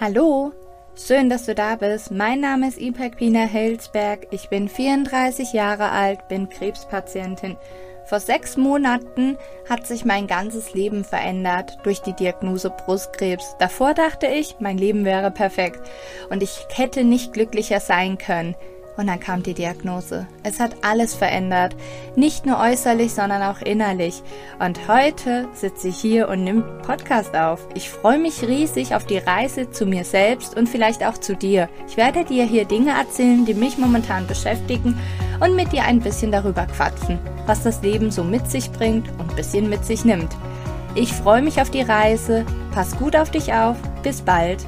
Hallo, schön, dass du da bist. Mein Name ist Ipek Pina Helsberg. Ich bin 34 Jahre alt, bin Krebspatientin. Vor sechs Monaten hat sich mein ganzes Leben verändert durch die Diagnose Brustkrebs. Davor dachte ich, mein Leben wäre perfekt und ich hätte nicht glücklicher sein können. Und dann kam die Diagnose. Es hat alles verändert. Nicht nur äußerlich, sondern auch innerlich. Und heute sitze ich hier und nehme Podcast auf. Ich freue mich riesig auf die Reise zu mir selbst und vielleicht auch zu dir. Ich werde dir hier Dinge erzählen, die mich momentan beschäftigen und mit dir ein bisschen darüber quatschen, was das Leben so mit sich bringt und ein bisschen mit sich nimmt. Ich freue mich auf die Reise. Pass gut auf dich auf. Bis bald.